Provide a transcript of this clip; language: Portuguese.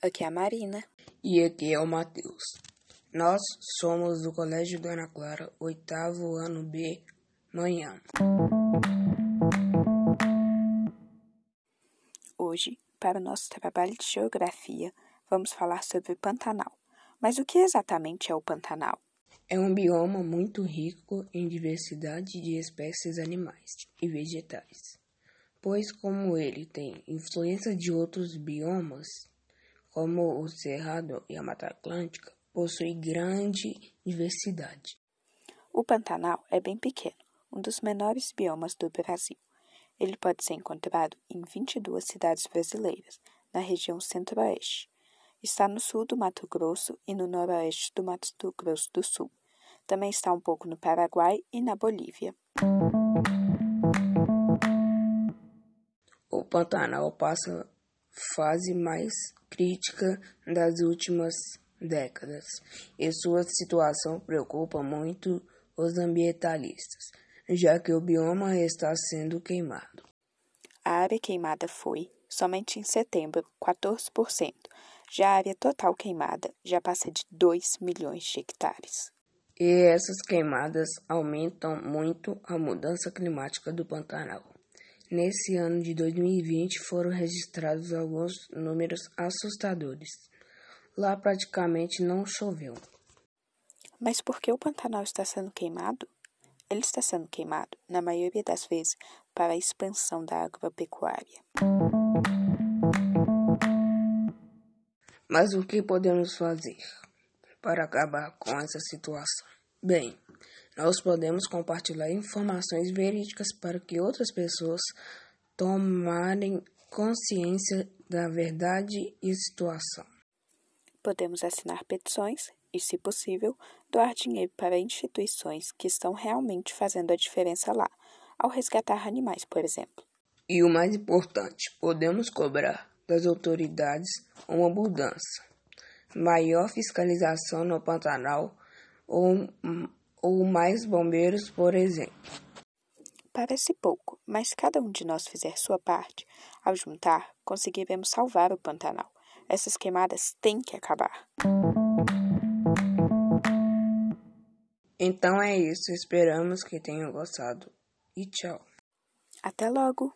Aqui é a Marina. E aqui é o Matheus. Nós somos do Colégio Dona Clara, oitavo ano B, manhã. Hoje, para o nosso trabalho de geografia, vamos falar sobre o Pantanal. Mas o que exatamente é o Pantanal? É um bioma muito rico em diversidade de espécies animais e vegetais, pois, como ele tem influência de outros biomas, como o Cerrado e a Mata Atlântica, possui grande diversidade. O Pantanal é bem pequeno, um dos menores biomas do Brasil. Ele pode ser encontrado em 22 cidades brasileiras, na região centro-oeste. Está no sul do Mato Grosso e no noroeste do Mato Grosso do Sul. Também está um pouco no Paraguai e na Bolívia. O Pantanal passa fase mais crítica das últimas décadas, e sua situação preocupa muito os ambientalistas, já que o bioma está sendo queimado. A área queimada foi, somente em setembro, 14%. Já a área total queimada já passa de 2 milhões de hectares. E essas queimadas aumentam muito a mudança climática do Pantanal. Nesse ano de 2020 foram registrados alguns números assustadores. Lá praticamente não choveu. Mas por que o Pantanal está sendo queimado? Ele está sendo queimado, na maioria das vezes, para a expansão da agropecuária. Mas o que podemos fazer para acabar com essa situação? Bem, nós podemos compartilhar informações verídicas para que outras pessoas tomarem consciência da verdade e situação. Podemos assinar petições e, se possível, doar dinheiro para instituições que estão realmente fazendo a diferença lá, ao resgatar animais, por exemplo. E o mais importante, podemos cobrar das autoridades uma mudança, maior fiscalização no Pantanal ou, ou mais bombeiros, por exemplo. Parece pouco, mas cada um de nós fizer sua parte, ao juntar, conseguiremos salvar o Pantanal. Essas queimadas têm que acabar. Então é isso, esperamos que tenham gostado. E tchau. Até logo!